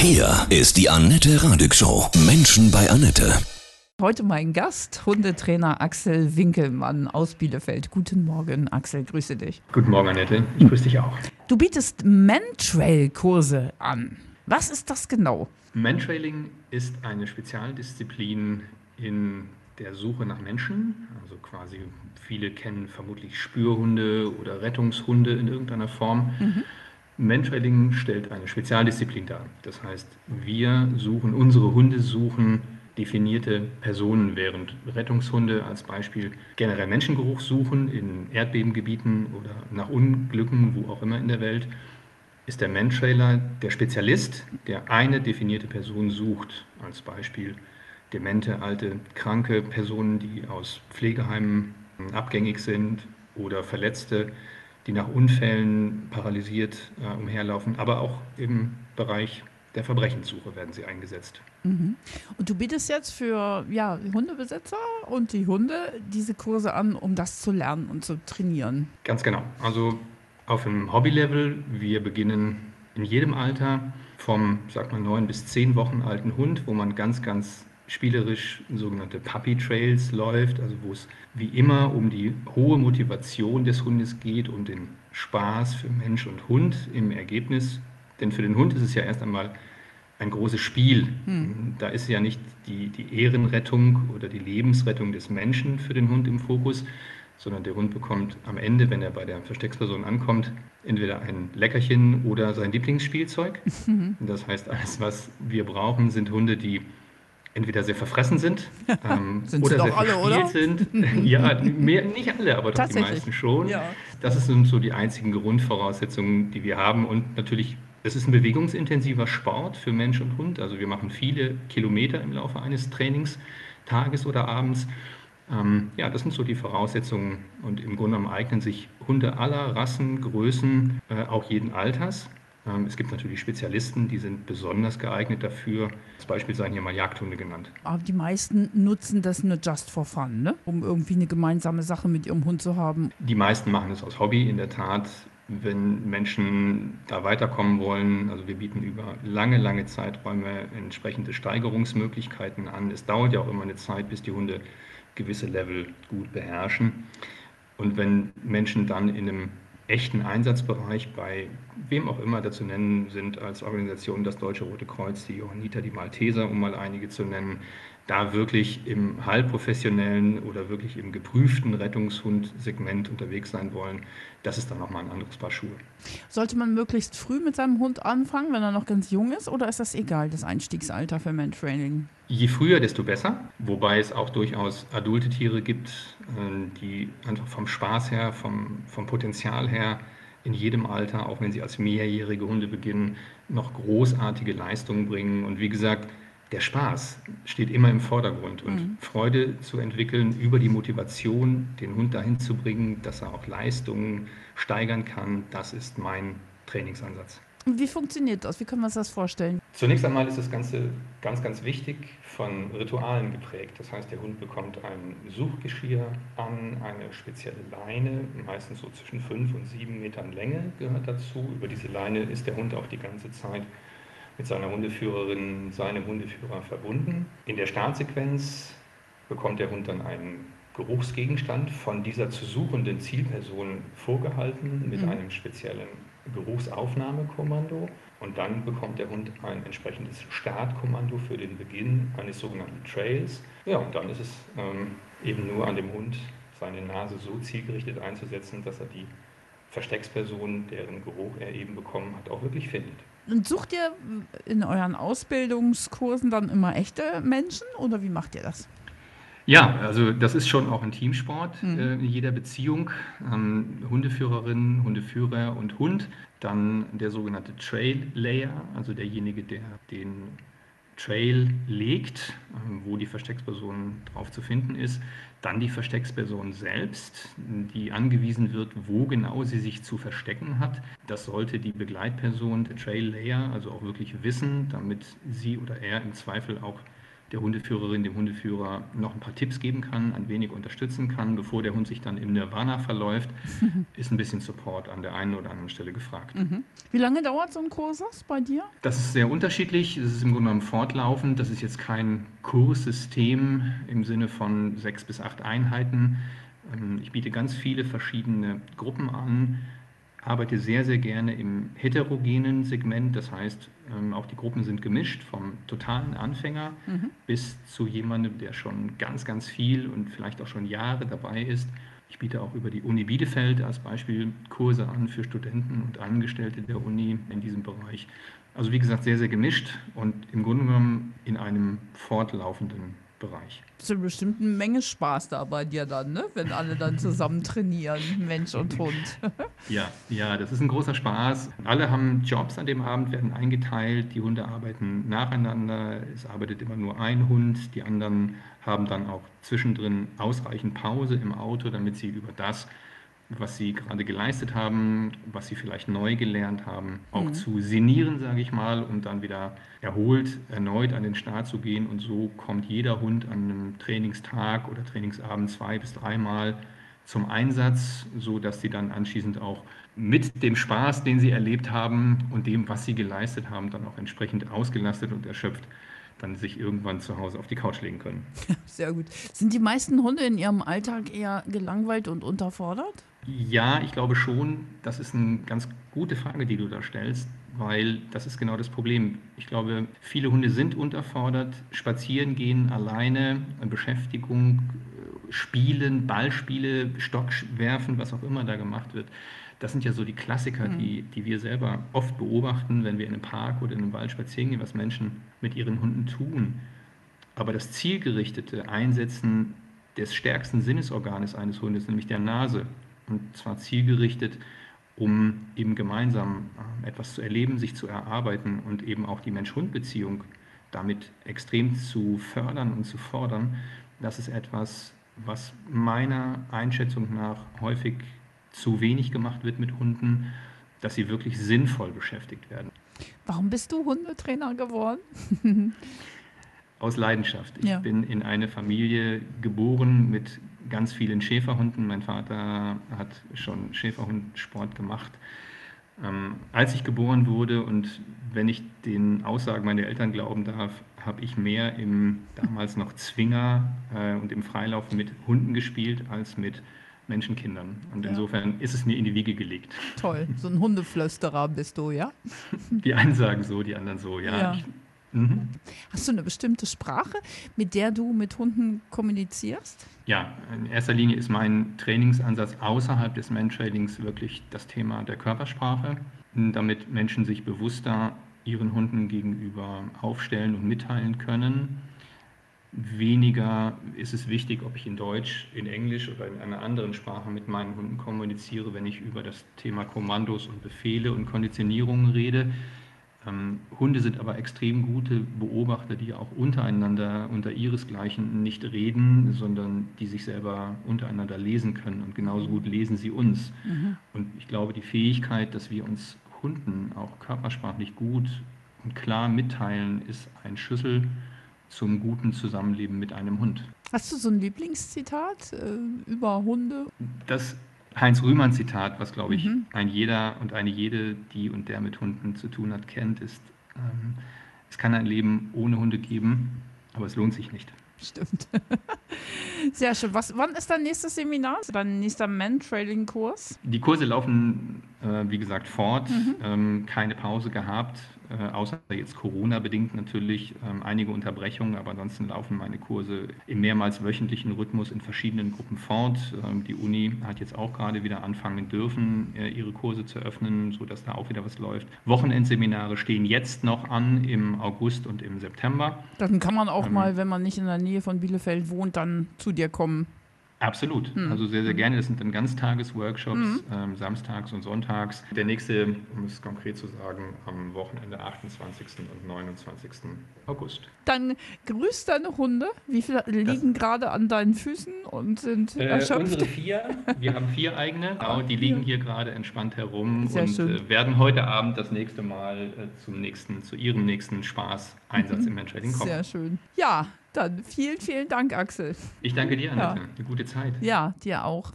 Hier ist die Annette Radig Show. Menschen bei Annette. Heute mein Gast, Hundetrainer Axel Winkelmann aus Bielefeld. Guten Morgen, Axel, grüße dich. Guten Morgen, Annette. Ich grüße dich auch. Du bietest Mantrail-Kurse an. Was ist das genau? Mantrailing ist eine Spezialdisziplin in der Suche nach Menschen. Also quasi viele kennen vermutlich Spürhunde oder Rettungshunde in irgendeiner Form. Mhm. Mantrailing stellt eine Spezialdisziplin dar. Das heißt, wir suchen, unsere Hunde suchen definierte Personen, während Rettungshunde als Beispiel generell Menschengeruch suchen in Erdbebengebieten oder nach Unglücken, wo auch immer in der Welt, ist der Mantrailer der Spezialist, der eine definierte Person sucht, als Beispiel demente, alte, kranke Personen, die aus Pflegeheimen abgängig sind oder Verletzte, die nach Unfällen paralysiert äh, umherlaufen, aber auch im Bereich der Verbrechenssuche werden sie eingesetzt. Mhm. Und du bietest jetzt für ja, Hundebesitzer und die Hunde diese Kurse an, um das zu lernen und zu trainieren. Ganz genau. Also auf dem Hobbylevel, wir beginnen in jedem Alter vom, sag mal, neun bis zehn Wochen alten Hund, wo man ganz, ganz spielerisch sogenannte Puppy Trails läuft, also wo es wie immer um die hohe Motivation des Hundes geht und den Spaß für Mensch und Hund im Ergebnis. Denn für den Hund ist es ja erst einmal ein großes Spiel. Hm. Da ist ja nicht die, die Ehrenrettung oder die Lebensrettung des Menschen für den Hund im Fokus, sondern der Hund bekommt am Ende, wenn er bei der Verstecksperson ankommt, entweder ein Leckerchen oder sein Lieblingsspielzeug. Mhm. Das heißt, alles, was wir brauchen, sind Hunde, die entweder sehr verfressen sind ähm, oder sehr alle, oder? sind. ja, mehr, nicht alle, aber doch die meisten schon. Ja. Das sind so die einzigen Grundvoraussetzungen, die wir haben. Und natürlich, es ist ein bewegungsintensiver Sport für Mensch und Hund. Also wir machen viele Kilometer im Laufe eines Trainingstages oder Abends. Ähm, ja, das sind so die Voraussetzungen und im Grunde genommen eignen sich Hunde aller Rassen, Größen, äh, auch jeden Alters. Ähm, es gibt natürlich Spezialisten, die sind besonders geeignet dafür. Als Beispiel seien hier mal Jagdhunde genannt. Aber die meisten nutzen das nur just for fun, ne? um irgendwie eine gemeinsame Sache mit ihrem Hund zu haben. Die meisten machen es aus Hobby, in der Tat. Wenn Menschen da weiterkommen wollen, also wir bieten über lange, lange Zeiträume entsprechende Steigerungsmöglichkeiten an. Es dauert ja auch immer eine Zeit, bis die Hunde gewisse Level gut beherrschen. Und wenn Menschen dann in einem echten Einsatzbereich bei wem auch immer dazu nennen sind als Organisation das Deutsche Rote Kreuz, die Johanniter, die Malteser, um mal einige zu nennen, da wirklich im halbprofessionellen oder wirklich im geprüften Rettungshund-Segment unterwegs sein wollen, das ist dann nochmal ein anderes Paar Schuhe. Sollte man möglichst früh mit seinem Hund anfangen, wenn er noch ganz jung ist, oder ist das egal, das Einstiegsalter für Mantrailing? Je früher, desto besser, wobei es auch durchaus adulte Tiere gibt, äh, die einfach vom Spaß her, vom, vom Potenzial her in jedem Alter, auch wenn sie als mehrjährige Hunde beginnen, noch großartige Leistungen bringen. Und wie gesagt, der Spaß steht immer im Vordergrund und mhm. Freude zu entwickeln über die Motivation, den Hund dahin zu bringen, dass er auch Leistungen steigern kann, das ist mein Trainingsansatz. Wie funktioniert das? Wie können wir uns das vorstellen? Zunächst einmal ist das Ganze ganz, ganz wichtig von Ritualen geprägt. Das heißt, der Hund bekommt ein Suchgeschirr an, eine spezielle Leine, meistens so zwischen fünf und sieben Metern Länge gehört dazu. Über diese Leine ist der Hund auch die ganze Zeit mit seiner Hundeführerin, seinem Hundeführer verbunden. In der Startsequenz bekommt der Hund dann einen Geruchsgegenstand von dieser zu suchenden Zielperson vorgehalten mit mhm. einem speziellen Geruchsaufnahmekommando und dann bekommt der Hund ein entsprechendes Startkommando für den Beginn eines sogenannten Trails. Ja, und dann ist es ähm, eben nur an dem Hund, seine Nase so zielgerichtet einzusetzen, dass er die Verstecksperson, deren Geruch er eben bekommen hat, auch wirklich findet. Und sucht ihr in euren Ausbildungskursen dann immer echte Menschen oder wie macht ihr das? Ja, also das ist schon auch ein Teamsport mhm. äh, in jeder Beziehung. Ähm, Hundeführerin, Hundeführer und Hund. Dann der sogenannte Trail Layer, also derjenige, der den Trail legt, wo die Verstecksperson drauf zu finden ist. Dann die Verstecksperson selbst, die angewiesen wird, wo genau sie sich zu verstecken hat. Das sollte die Begleitperson, der Trail Layer, also auch wirklich wissen, damit sie oder er im Zweifel auch der Hundeführerin, dem Hundeführer noch ein paar Tipps geben kann, ein wenig unterstützen kann, bevor der Hund sich dann im Nirvana verläuft, ist ein bisschen Support an der einen oder anderen Stelle gefragt. Mhm. Wie lange dauert so ein Kursus bei dir? Das ist sehr unterschiedlich. Das ist im Grunde genommen fortlaufend. Das ist jetzt kein Kurssystem im Sinne von sechs bis acht Einheiten. Ähm, ich biete ganz viele verschiedene Gruppen an arbeite sehr, sehr gerne im heterogenen Segment. Das heißt, ähm, auch die Gruppen sind gemischt, vom totalen Anfänger mhm. bis zu jemandem, der schon ganz, ganz viel und vielleicht auch schon Jahre dabei ist. Ich biete auch über die Uni Bielefeld als Beispiel Kurse an für Studenten und Angestellte der Uni in diesem Bereich. Also wie gesagt, sehr, sehr gemischt und im Grunde genommen in einem fortlaufenden Bereich. Das ist bestimmt eine Menge Spaß da bei dir dann, ne? wenn alle dann zusammen trainieren, Mensch und Hund. ja, ja, das ist ein großer Spaß. Alle haben Jobs an dem Abend, werden eingeteilt, die Hunde arbeiten nacheinander, es arbeitet immer nur ein Hund, die anderen haben dann auch zwischendrin ausreichend Pause im Auto, damit sie über das was sie gerade geleistet haben, was sie vielleicht neu gelernt haben, auch mhm. zu sinnieren, sage ich mal, und dann wieder erholt erneut an den Start zu gehen. Und so kommt jeder Hund an einem Trainingstag oder Trainingsabend zwei bis dreimal zum Einsatz, so dass sie dann anschließend auch mit dem Spaß, den sie erlebt haben und dem, was sie geleistet haben, dann auch entsprechend ausgelastet und erschöpft dann sich irgendwann zu Hause auf die Couch legen können. Sehr gut. Sind die meisten Hunde in ihrem Alltag eher gelangweilt und unterfordert? Ja, ich glaube schon. Das ist eine ganz gute Frage, die du da stellst, weil das ist genau das Problem. Ich glaube, viele Hunde sind unterfordert, spazieren gehen, alleine, Beschäftigung, Spielen, Ballspiele, Stock werfen, was auch immer da gemacht wird. Das sind ja so die Klassiker, mhm. die, die wir selber oft beobachten, wenn wir in einem Park oder in einem Wald spazieren gehen, was Menschen mit ihren Hunden tun. Aber das zielgerichtete Einsetzen des stärksten Sinnesorganes eines Hundes, nämlich der Nase, und zwar zielgerichtet, um eben gemeinsam äh, etwas zu erleben, sich zu erarbeiten und eben auch die Mensch-Hund-Beziehung damit extrem zu fördern und zu fordern. Das ist etwas, was meiner Einschätzung nach häufig zu wenig gemacht wird mit Hunden, dass sie wirklich sinnvoll beschäftigt werden. Warum bist du Hundetrainer geworden? Aus Leidenschaft. Ich ja. bin in eine Familie geboren mit ganz vielen Schäferhunden. Mein Vater hat schon Schäferhundsport gemacht. Ähm, als ich geboren wurde und wenn ich den Aussagen meiner Eltern glauben darf, habe ich mehr im damals noch Zwinger äh, und im Freilaufen mit Hunden gespielt als mit Menschenkindern. Und ja. insofern ist es mir in die Wiege gelegt. Toll, so ein Hundeflösterer bist du, ja? Die einen sagen so, die anderen so, ja. ja. Ich, mhm. Hast du eine bestimmte Sprache, mit der du mit Hunden kommunizierst? Ja, in erster Linie ist mein Trainingsansatz außerhalb des Mantrainings wirklich das Thema der Körpersprache, damit Menschen sich bewusster ihren Hunden gegenüber aufstellen und mitteilen können Weniger ist es wichtig, ob ich in Deutsch, in Englisch oder in einer anderen Sprache mit meinen Hunden kommuniziere, wenn ich über das Thema Kommandos und Befehle und Konditionierungen rede. Ähm, Hunde sind aber extrem gute Beobachter, die auch untereinander, unter ihresgleichen nicht reden, sondern die sich selber untereinander lesen können. Und genauso gut lesen sie uns. Mhm. Und ich glaube, die Fähigkeit, dass wir uns Hunden auch körpersprachlich gut und klar mitteilen, ist ein Schlüssel zum guten Zusammenleben mit einem Hund. Hast du so ein Lieblingszitat äh, über Hunde? Das Heinz-Rühmann-Zitat, was glaube ich mhm. ein jeder und eine jede, die und der mit Hunden zu tun hat, kennt, ist, ähm, es kann ein Leben ohne Hunde geben, aber es lohnt sich nicht. Stimmt. Sehr schön. Was, wann ist dein nächstes Seminar? Dein nächster Man-Trailing-Kurs? Die Kurse laufen, äh, wie gesagt, fort. Mhm. Ähm, keine Pause gehabt. Äh, außer jetzt Corona-bedingt natürlich ähm, einige Unterbrechungen, aber ansonsten laufen meine Kurse im mehrmals wöchentlichen Rhythmus in verschiedenen Gruppen fort. Ähm, die Uni hat jetzt auch gerade wieder anfangen dürfen, äh, ihre Kurse zu öffnen, sodass da auch wieder was läuft. Wochenendseminare stehen jetzt noch an im August und im September. Dann kann man auch ähm, mal, wenn man nicht in der Nähe von Bielefeld wohnt, dann zu dir kommen. Absolut. Hm. Also sehr, sehr gerne. Das sind dann Ganztagesworkshops, hm. ähm, samstags und sonntags. Der nächste, um es konkret zu sagen, am Wochenende 28. und 29. August. Dann grüß deine Hunde. Wie viele liegen gerade an deinen Füßen und sind äh, erschöpft? Unsere vier. Wir haben vier eigene. Genau, die liegen hier gerade entspannt herum sehr und äh, werden heute Abend das nächste Mal äh, zum nächsten, zu ihrem nächsten Spaß Einsatz mhm. im Menschheiten kommen. Sehr schön. Ja, Dann vielen, vielen Dank, Axel. Ich danke dir, Annette. Ja. Eine gute Zeit. Ja, dir auch.